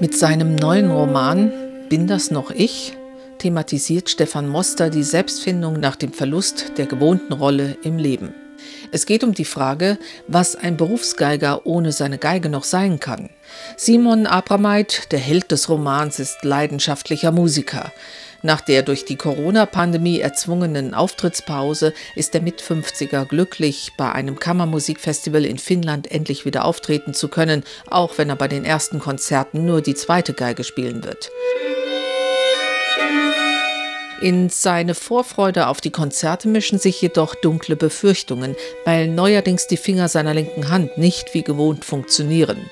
Mit seinem neuen Roman Bin das noch ich? thematisiert Stefan Moster die Selbstfindung nach dem Verlust der gewohnten Rolle im Leben. Es geht um die Frage, was ein Berufsgeiger ohne seine Geige noch sein kann. Simon Abrameit, der Held des Romans, ist leidenschaftlicher Musiker. Nach der durch die Corona-Pandemie erzwungenen Auftrittspause ist der Mit-50er glücklich, bei einem Kammermusikfestival in Finnland endlich wieder auftreten zu können, auch wenn er bei den ersten Konzerten nur die zweite Geige spielen wird. In seine Vorfreude auf die Konzerte mischen sich jedoch dunkle Befürchtungen, weil neuerdings die Finger seiner linken Hand nicht wie gewohnt funktionieren.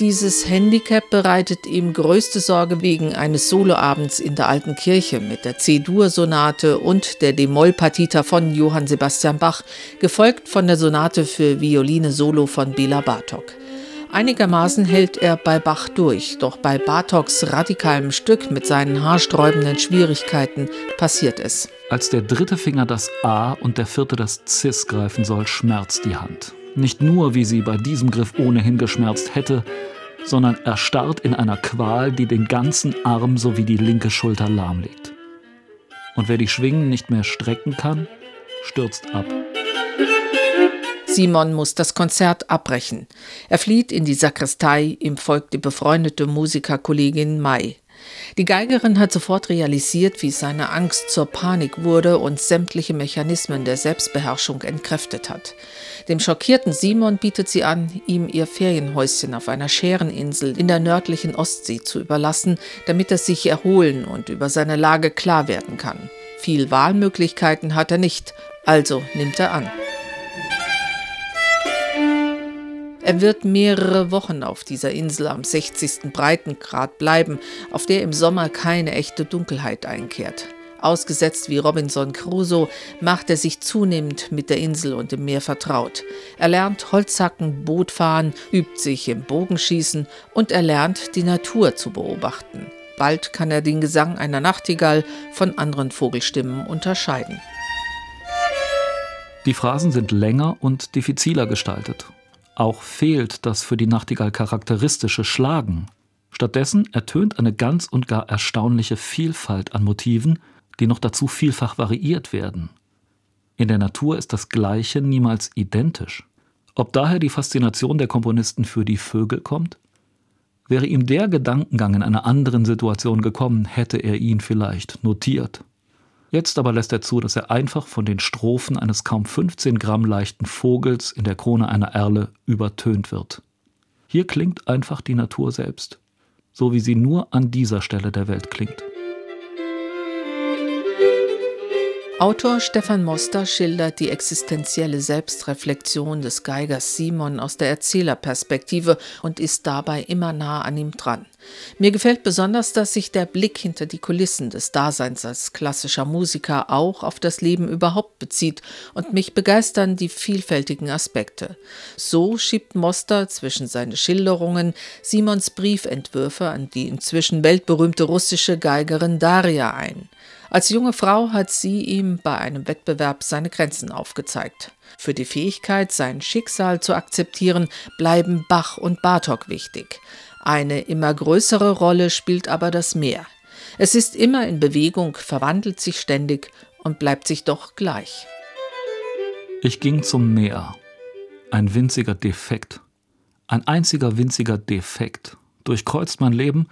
Dieses Handicap bereitet ihm größte Sorge wegen eines Soloabends in der alten Kirche mit der C-Dur-Sonate und der D-Moll-Partita von Johann Sebastian Bach, gefolgt von der Sonate für Violine Solo von Bela Bartok. Einigermaßen hält er bei Bach durch, doch bei Bartoks radikalem Stück mit seinen haarsträubenden Schwierigkeiten passiert es. Als der dritte Finger das A und der vierte das Cis greifen soll, schmerzt die Hand. Nicht nur, wie sie bei diesem Griff ohnehin geschmerzt hätte, sondern erstarrt in einer Qual, die den ganzen Arm sowie die linke Schulter lahmlegt. Und wer die Schwingen nicht mehr strecken kann, stürzt ab. Simon muss das Konzert abbrechen. Er flieht in die Sakristei, ihm folgt die befreundete Musikerkollegin Mai. Die Geigerin hat sofort realisiert, wie seine Angst zur Panik wurde und sämtliche Mechanismen der Selbstbeherrschung entkräftet hat. Dem schockierten Simon bietet sie an, ihm ihr Ferienhäuschen auf einer Schäreninsel in der nördlichen Ostsee zu überlassen, damit er sich erholen und über seine Lage klar werden kann. Viel Wahlmöglichkeiten hat er nicht, also nimmt er an. Er wird mehrere Wochen auf dieser Insel am 60. Breitengrad bleiben, auf der im Sommer keine echte Dunkelheit einkehrt. Ausgesetzt wie Robinson Crusoe macht er sich zunehmend mit der Insel und dem Meer vertraut. Er lernt Holzhacken, Bootfahren, übt sich im Bogenschießen und er lernt die Natur zu beobachten. Bald kann er den Gesang einer Nachtigall von anderen Vogelstimmen unterscheiden. Die Phrasen sind länger und diffiziler gestaltet auch fehlt das für die Nachtigall charakteristische Schlagen. Stattdessen ertönt eine ganz und gar erstaunliche Vielfalt an Motiven, die noch dazu vielfach variiert werden. In der Natur ist das Gleiche niemals identisch. Ob daher die Faszination der Komponisten für die Vögel kommt? Wäre ihm der Gedankengang in einer anderen Situation gekommen, hätte er ihn vielleicht notiert. Jetzt aber lässt er zu, dass er einfach von den Strophen eines kaum 15 Gramm leichten Vogels in der Krone einer Erle übertönt wird. Hier klingt einfach die Natur selbst, so wie sie nur an dieser Stelle der Welt klingt. Autor Stefan Moster schildert die existenzielle Selbstreflexion des Geigers Simon aus der Erzählerperspektive und ist dabei immer nah an ihm dran. Mir gefällt besonders, dass sich der Blick hinter die Kulissen des Daseins als klassischer Musiker auch auf das Leben überhaupt bezieht und mich begeistern die vielfältigen Aspekte. So schiebt Moster zwischen seine Schilderungen Simons Briefentwürfe an die inzwischen weltberühmte russische Geigerin Daria ein. Als junge Frau hat sie ihm bei einem Wettbewerb seine Grenzen aufgezeigt. Für die Fähigkeit, sein Schicksal zu akzeptieren, bleiben Bach und Bartok wichtig. Eine immer größere Rolle spielt aber das Meer. Es ist immer in Bewegung, verwandelt sich ständig und bleibt sich doch gleich. Ich ging zum Meer. Ein winziger Defekt. Ein einziger winziger Defekt durchkreuzt mein Leben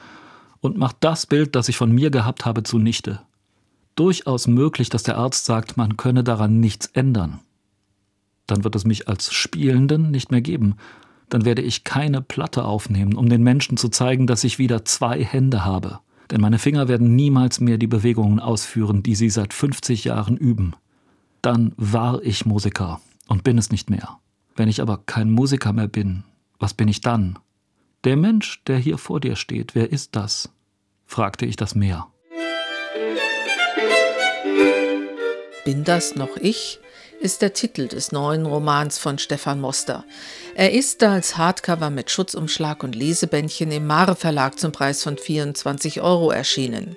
und macht das Bild, das ich von mir gehabt habe, zunichte durchaus möglich, dass der Arzt sagt, man könne daran nichts ändern. Dann wird es mich als Spielenden nicht mehr geben. Dann werde ich keine Platte aufnehmen, um den Menschen zu zeigen, dass ich wieder zwei Hände habe. Denn meine Finger werden niemals mehr die Bewegungen ausführen, die sie seit 50 Jahren üben. Dann war ich Musiker und bin es nicht mehr. Wenn ich aber kein Musiker mehr bin, was bin ich dann? Der Mensch, der hier vor dir steht, wer ist das? fragte ich das Meer. Bin das noch ich? ist der Titel des neuen Romans von Stefan Moster. Er ist als Hardcover mit Schutzumschlag und Lesebändchen im Mare Verlag zum Preis von 24 Euro erschienen.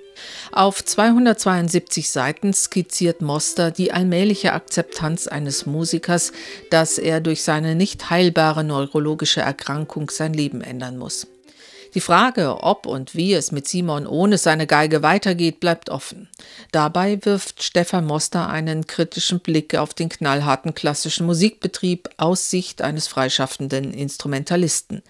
Auf 272 Seiten skizziert Moster die allmähliche Akzeptanz eines Musikers, dass er durch seine nicht heilbare neurologische Erkrankung sein Leben ändern muss. Die Frage, ob und wie es mit Simon ohne seine Geige weitergeht, bleibt offen. Dabei wirft Stefan Moster einen kritischen Blick auf den knallharten klassischen Musikbetrieb aus Sicht eines freischaffenden Instrumentalisten.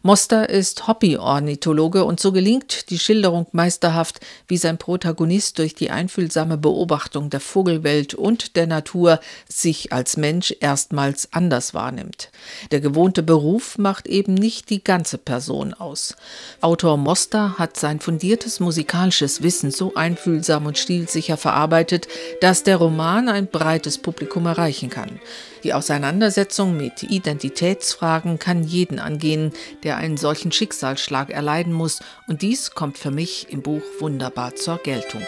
Moster ist Hobby-Ornithologe und so gelingt die Schilderung meisterhaft, wie sein Protagonist durch die einfühlsame Beobachtung der Vogelwelt und der Natur sich als Mensch erstmals anders wahrnimmt. Der gewohnte Beruf macht eben nicht die ganze Person aus. Autor Moster hat sein fundiertes musikalisches Wissen so einfühlsam und stilsicher verarbeitet, dass der Roman ein breites Publikum erreichen kann. Die Auseinandersetzung mit Identitätsfragen kann jeden angehen, der einen solchen Schicksalsschlag erleiden muss, und dies kommt für mich im Buch wunderbar zur Geltung.